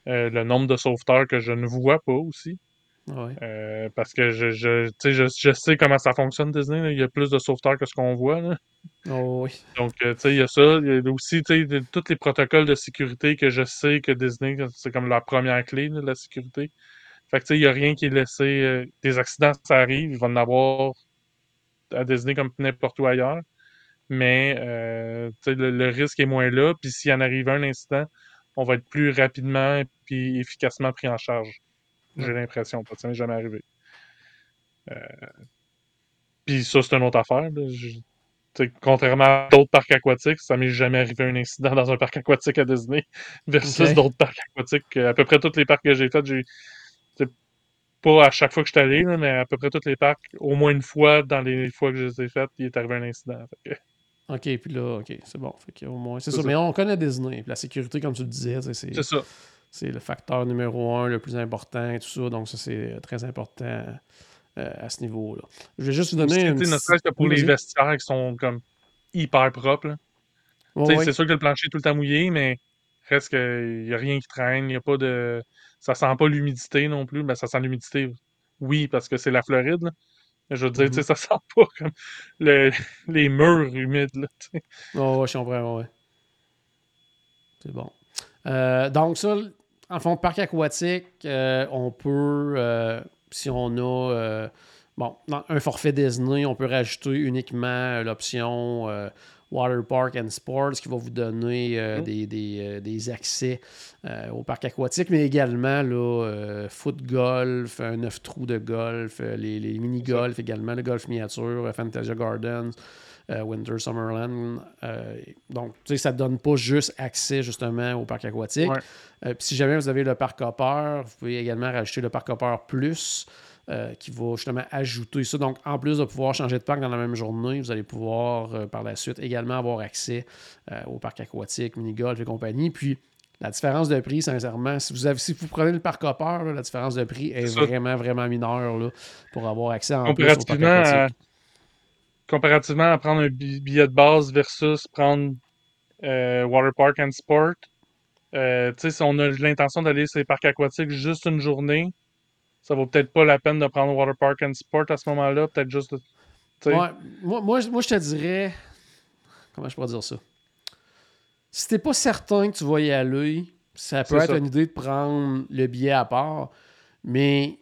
Euh, le nombre de sauveteurs que je ne vois pas aussi. Euh, parce que je, je, je, je, sais comment ça fonctionne Disney. Il y a plus de sauveteurs que ce qu'on voit. Là.
Oh,
Donc, euh, il y a ça. Il y a aussi tous les protocoles de sécurité que je sais que Disney, c'est comme la première clé de la sécurité. Fait que il n'y a rien qui est laissé. Euh, des accidents, ça arrive. Il va en avoir à Disney comme n'importe où ailleurs. Mais le, le, risque est moins là. Puis s'il en arrive un incident, on va être plus rapidement et efficacement pris en charge. J'ai
Ouais.
l'impression. Ça m'est jamais arrivé. Euh, Puis ça, c'est une autre affaire. Je- contrairement à d'autres parcs aquatiques, ça m'est jamais arrivé un incident dans un parc aquatique à Disney versus d'autres parcs aquatiques. À peu près tous les parcs que j'ai faits, j'ai pas à chaque fois que je suis allé, là, mais à peu près tous les parcs, au moins une fois dans les fois que je les ai faites, il est arrivé un incident. Fait que-
OK, puis là, OK, c'est bon. Fait au moins, c'est ça.
ça.
Mais on connaît Disney. Puis la sécurité, comme tu le disais, c'est
C'est ça.
C'est le facteur numéro un, le plus important et tout ça. Donc, ça, c'est très important euh, à ce niveau-là. Je vais juste vous donner une petite-
que pour les vestiaires qui sont comme hyper propres. C'est sûr que le plancher est tout le temps mouillé, mais reste qu'il n'y a rien qui traîne, il y a pas de. Ça sent pas l'humidité non plus. Ben, ça sent l'humidité, oui, parce que c'est la Floride. là. Je veux dire, sais,
Mhm.
ça sent pas comme le- les murs humides. Là.
Ouais, ouais, je comprends, ouais. C'est bon. Euh, donc, ça, en fond, parc aquatique, euh, on peut, euh, si on a, euh, bon, un forfait Disney, on peut rajouter uniquement l'option Water Park and Sports qui va vous donner
Mhm.
des, des, des accès au parc aquatique, mais également là, foot golf, un 9 trous de golf, les, les mini-golf également, le golf miniature, Fantasia Gardens, Winter Summerland. Euh, donc, tu sais, ça ne donne pas juste accès justement au parc aquatique.
Ouais.
Euh, puis si jamais vous avez le parc Hopper, vous pouvez également rajouter le parc Hopper Plus. euh, qui va justement ajouter ça. Donc, en plus de pouvoir changer de parc dans la même journée, vous allez pouvoir euh, par la suite également avoir accès euh, au parc aquatique, mini-golf et compagnie. Puis, la différence de prix, sincèrement, si vous, avez, si vous prenez le parc Hopper, là, la différence de prix est,
C'est ça.
vraiment, vraiment mineure là, pour avoir accès en plus au parc aquatique.
Comparativement à prendre un bi- billet de base versus prendre euh, Water Park and Sport, euh, tu sais, si on a l'intention d'aller sur les parcs aquatiques juste une journée, ça vaut peut-être pas la peine de prendre Water Park and Sport à ce moment-là, peut-être juste.
Ouais, moi, moi, je- moi, je te dirais. Comment je pourrais dire ça? Si t'es pas certain que tu vas y aller, ça peut être
ça.
une idée de prendre le billet à part. Mais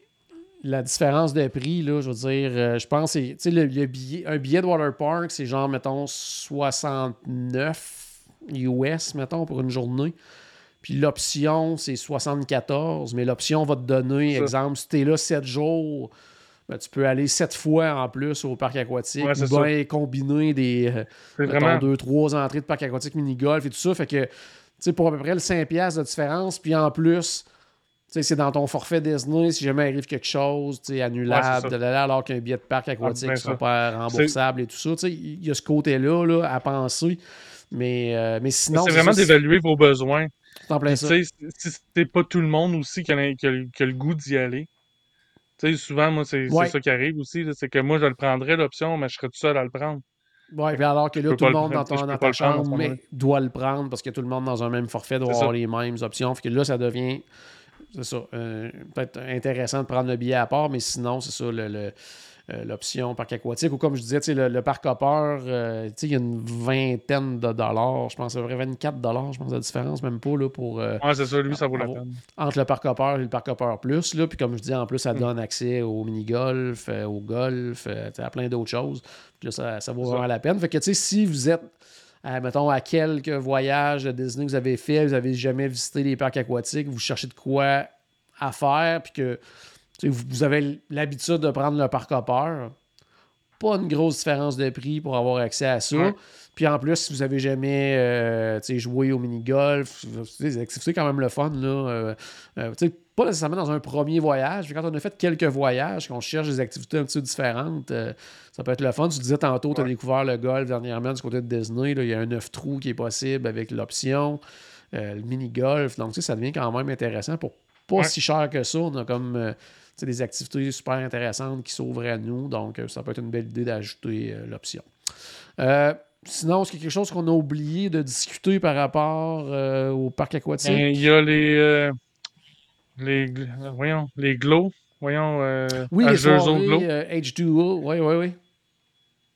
la différence de prix, là, je veux dire, euh, je pense tu sais, le, le billet, un billet de Water Park, c'est genre, mettons, 69 US, mettons, pour une journée. Puis l'option, c'est 74, mais l'option va te donner, exemple, si t'es là 7 jours, ben, tu peux aller 7 fois en plus au parc aquatique
Ouais,
ou bien combiner des euh, mettons,
vraiment.
deux, trois entrées de parc aquatique mini-golf et tout ça. Fait que, tu sais, pour à peu près le 5$ piastres de différence, puis en plus, c'est dans ton forfait Disney, si jamais arrive quelque chose,
Ouais,
annulable, alors qu'un billet de parc aquatique
ben
ne sera pas remboursable et tout ça. Tu sais, il y a ce côté-là là, à penser. Mais, euh, mais sinon,
C'est vraiment d'évaluer vos besoins.
c'est en plein
Puis,
ça.
si c'est pas tout le monde aussi qui a, qui a- qui a le goût d'y aller, tu sais, souvent, moi, c'est
Ouais.
ça qui arrive aussi. C'est que moi, je le prendrais, l'option, mais je serais tout seul à le prendre.
Puis alors que là, tout le monde dans,
prendre,
ton- ta
prendre
chambre mais doit le prendre parce que tout le monde dans un même forfait doit avoir
ça.
les mêmes options. Fait que là, ça devient, c'est ça, euh, peut-être intéressant de prendre le billet à part, mais sinon, c'est ça, le- le- euh, l'option parc aquatique. Ou comme je disais, le, le parc Hopper, euh, il y a une vingtaine de dollars. Je pense à près 24 dollars, je pense, la différence, même pas, là, pour... euh,
Ouais, c'est ça, lui, ça vaut la peine.
entre le parc Hopper et le parc Hopper Plus. Là, puis comme je dis, en plus, ça
Mm.
donne accès au mini-golf, au golf, à plein d'autres choses. Puis là, ça, ça vaut vraiment la peine. Fait que, tu sais, si vous êtes, mettons, à quelques voyages de Disney que vous avez fait, vous avez jamais visité les parcs aquatiques, vous cherchez de quoi à faire, puis que vous, vous avez l'habitude de prendre le parc Hopper, pas une grosse différence de prix pour avoir accès à ça.
Ouais.
Puis en plus, si vous avez jamais euh, joué au mini-golf, c'est quand même le fun. Là, euh, euh, pas nécessairement dans un premier voyage, mais quand on a fait quelques voyages, qu'on cherche des activités un petit peu différentes, euh, ça peut être le fun. Tu disais tantôt, tu as
Ouais.
découvert le golf dernièrement du côté de Disney. là, il y a un 9 trous qui est possible avec l'option, euh, le mini-golf. Donc, tu sais, ça devient quand même intéressant pour pas
Ouais.
si cher que ça. On a comme euh, des activités super intéressantes qui s'ouvrent à nous. Donc, ça peut être une belle idée d'ajouter l'option. Sinon, est-ce qu'il y a quelque chose qu'on a oublié de discuter par rapport au parc aquatique?
Ben, Il y a les. Les voyons, les glows. Voyons. Euh,
oui, les
H2O
soirées
glow.
euh, H2O. Oui, oui,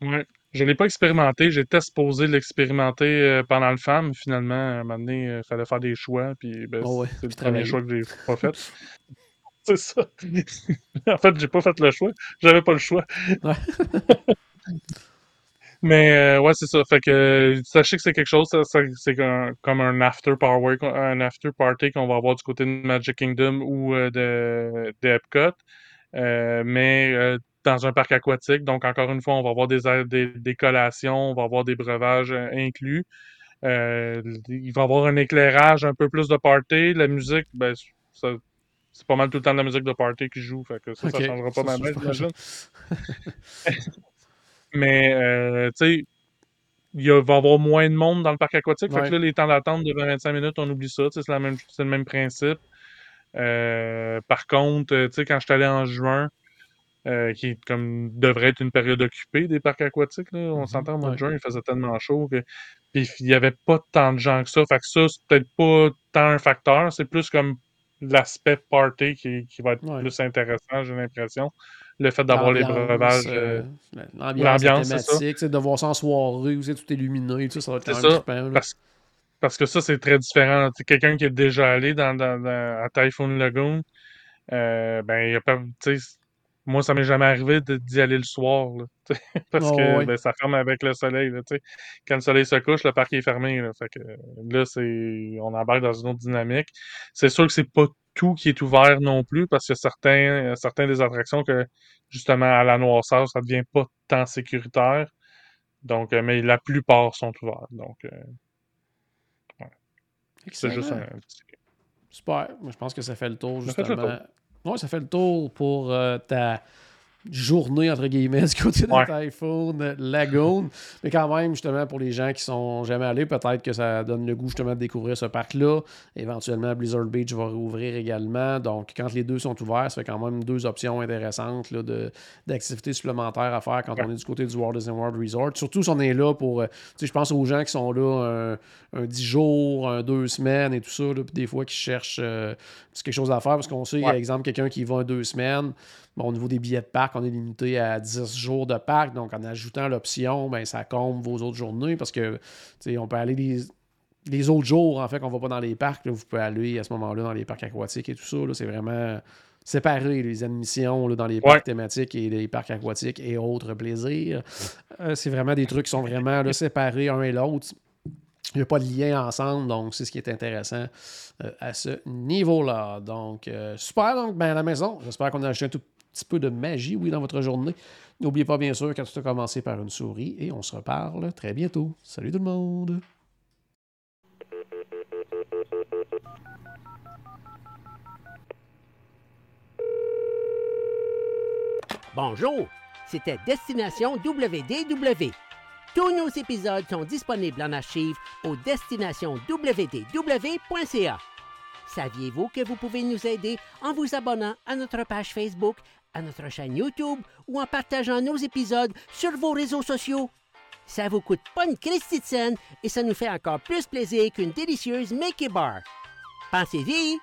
oui.
Ouais. Je ne l'ai pas expérimenté. J'étais supposé l'expérimenter euh, pendant le FAM. Finalement, à un moment donné, il fallait faire des choix. Puis ben,
Oh ouais,
c'est le premier choix que j'ai pas fait. c'est ça. en fait, j'ai pas fait le choix. J'avais pas le choix.
Ouais.
Mais euh, ouais, c'est ça. Fait que sachez que c'est quelque chose, ça, ça- c'est comme un after power, un after party qu'on va avoir du côté de Magic Kingdom ou euh, de, de Epcot. Euh, mais euh, dans un parc aquatique. Donc, encore une fois, on va avoir des, des, des collations, on va avoir des breuvages inclus. Il va y avoir un éclairage, un peu plus de party. La musique, ben, ça, c'est pas mal tout le temps de la musique de party qui joue. Fait que ça, ça
Ok,
changera pas
ça,
mal, j'imagine. Mais, euh, tu sais, il va y avoir moins de monde dans le parc aquatique. Fait que là, les temps d'attente de 20-25 minutes, on oublie ça. C'est la même, c'est le même principe. Euh, par contre, euh, tu sais, quand je suis allé en juin, euh, qui comme devrait être une période occupée des parcs aquatiques, là, on
Mhm,
s'entend, au mois de juin, il faisait tellement chaud que puis il y avait pas tant de gens que ça. Fait que ça, c'est peut-être pas tant un facteur, c'est plus comme l'aspect party qui, qui va être
Ouais.
plus intéressant, j'ai l'impression. Le fait d'avoir les breuvages.
euh,
euh,
L'ambiance,
c'est
thématique, sais, de voir ça en soirée, où c'est tout illuminé, tout ça, ça va être
C'est
quand même là.
Parce, parce que ça, c'est très différent. Quelqu'un qui est déjà allé dans, dans- dans- à Typhoon Lagoon, euh, ben, il y a pas. Moi, ça m'est jamais arrivé d'y aller le soir. là, parce
Oh,
que ben, ça ferme avec le soleil. Là. Quand le soleil se couche, le parc est fermé. Là, fait que, là, c'est, on embarque dans une autre dynamique. C'est sûr que c'est pas tout qui est ouvert non plus, parce que certains, certains des attractions que, justement, à la noirceur, ça devient pas tant sécuritaire. Donc, euh, mais la plupart sont ouverts. Donc, euh, c'est juste un petit.
Super. Je pense que ça fait le tour, justement. Oui, ça fait le tour pour euh, ta journée, entre guillemets, du côté de
Ouais.
Typhoon Lagoon. Mais quand même, justement, pour les gens qui sont jamais allés, peut-être que ça donne le goût, justement, de découvrir ce parc-là. Éventuellement, Blizzard Beach va rouvrir également. Donc, quand les deux sont ouverts, ça fait quand même deux options intéressantes là, de, d'activités supplémentaires à faire quand on est du côté du Walt Disney World Resort. Surtout si on est là pour... euh, tu sais, je pense aux gens qui sont là un, un 10 jours, un 2 semaines et tout ça, là, puis des fois qui cherchent euh, quelque chose à faire parce qu'on sait, par
Ouais.
exemple, quelqu'un qui va un deux semaines, bon, au niveau des billets de parc, on est limité à 10 jours de parc, donc en ajoutant l'option, ben, ça comble vos autres journées parce que, on peut aller les, les autres jours, en fait, qu'on va pas dans les parcs, là, vous pouvez aller à ce moment-là dans les parcs aquatiques et tout ça, c'est vraiment séparé les admissions là, dans les parcs
Ouais.
thématiques et les parcs aquatiques et autres plaisirs. Euh, c'est vraiment des trucs qui sont vraiment là, séparés un et l'autre. Il n'y a pas de lien ensemble, donc c'est ce qui est intéressant euh, à ce niveau-là. Donc, euh, super, donc, ben, à la maison. J'espère qu'on a acheté un tout petit peu de magie, oui, dans votre journée. N'oubliez pas, bien sûr, que tout a commencé par une souris et on se reparle très bientôt. Salut tout le monde!
Bonjour, c'était Destination WDW. Tous nos épisodes sont disponibles en archive au destinationwdw.ca. Saviez-vous que vous pouvez nous aider en vous abonnant à notre page Facebook, à notre chaîne YouTube ou en partageant nos épisodes sur vos réseaux sociaux? Ça vous coûte pas une Christie et ça nous fait encore plus plaisir qu'une délicieuse Mickey Bar. Pensez-y!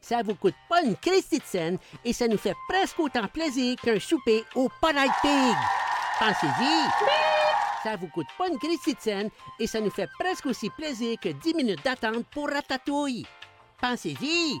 Ça vous coûte pas une Christie de scène et ça nous fait presque autant plaisir qu'un souper au Polite Pig. Pensez-y! Ça vous coûte pas une Christie scène et ça nous fait presque aussi plaisir que 10 minutes d'attente pour Ratatouille. Pensez-y!